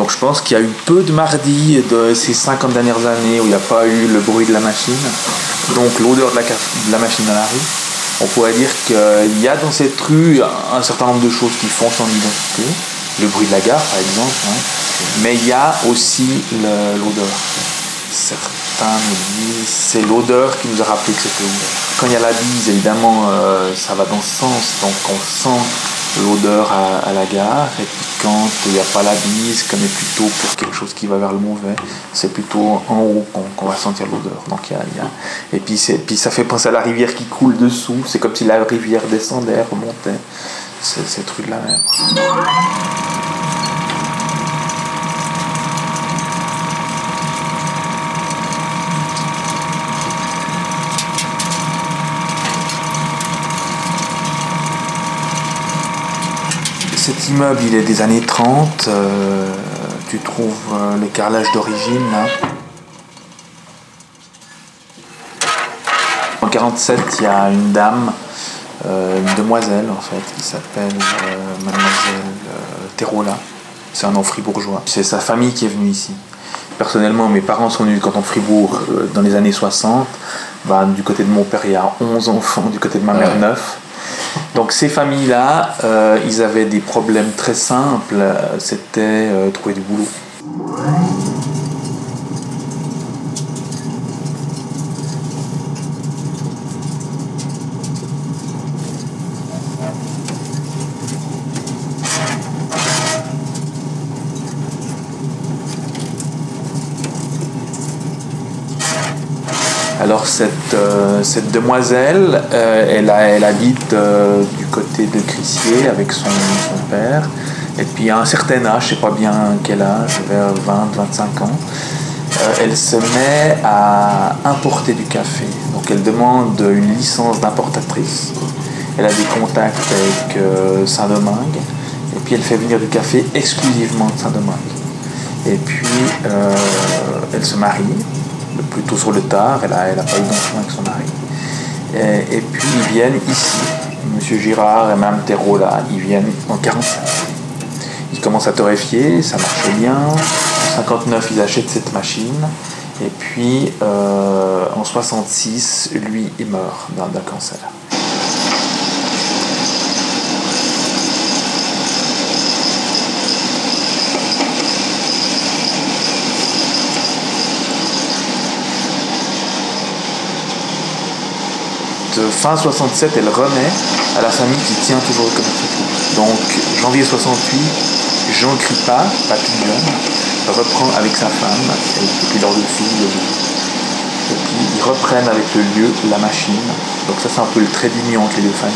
Donc je pense qu'il y a eu peu de mardis de ces 50 dernières années où il n'y a pas eu le bruit de la machine, donc l'odeur de la, machine dans la rue. On pourrait dire qu'il y a dans cette rue un certain nombre de choses qui font son identité, le bruit de la gare par exemple, hein. mais il y a aussi l'odeur. Certains nous disent c'est l'odeur qui nous a rappelé que c'était ouvert. Quand il y a la bise, évidemment, euh, ça va dans ce sens, donc on sent l'odeur à, la gare. Et puis quand il n'y a pas la bise, qu'on est plutôt pour quelque chose qui va vers le mauvais, c'est plutôt en haut qu'on va sentir l'odeur. Donc y a, Et puis, ça fait penser à la rivière qui coule dessous. C'est comme si la rivière descendait, remontait. C'est cette cet immeuble, il est des années 30. Euh, tu trouves euh, le carrelage d'origine là. En 47, il y a une dame, euh, une demoiselle en fait, qui s'appelle Mademoiselle Terola. C'est un nom fribourgeois. C'est sa famille qui est venue ici. Personnellement, mes parents sont venus du canton de Fribourg dans les années 60. Bah, du côté de mon père, il y a 11 enfants, du côté de ma mère, 9. Donc ces familles-là, euh, ils avaient des problèmes très simples, c'était euh, trouver du boulot. Alors cette, euh, demoiselle, euh, elle, habite euh, du côté de Crissier avec son, son, père. Et puis à un certain âge, je ne sais pas bien quel âge, vers 20-25 ans, elle se met à importer du café. Donc elle demande une licence d'importatrice. Elle a des contacts avec Saint-Domingue. Et puis elle fait venir du café exclusivement de Saint-Domingue. Et puis elle se marie plutôt sur le tard, elle n'a elle a pas eu d'enfant avec son mari. Et, puis ils viennent ici, Monsieur Girard et Mme Terrola, ils viennent en 45. Ils commencent à torréfier, ça marche bien. En 59, ils achètent cette machine. Et puis euh, en 66, lui, il meurt d'un cancer. Fin 67, elle remet à la famille qui tient toujours le commerce Donc, janvier 68, Jean Cripa, jeune, reprend avec sa femme et, puis leurs deux filles Et puis, ils reprennent avec le lieu la machine. Donc, ça, c'est un peu le trait d'union entre les deux familles.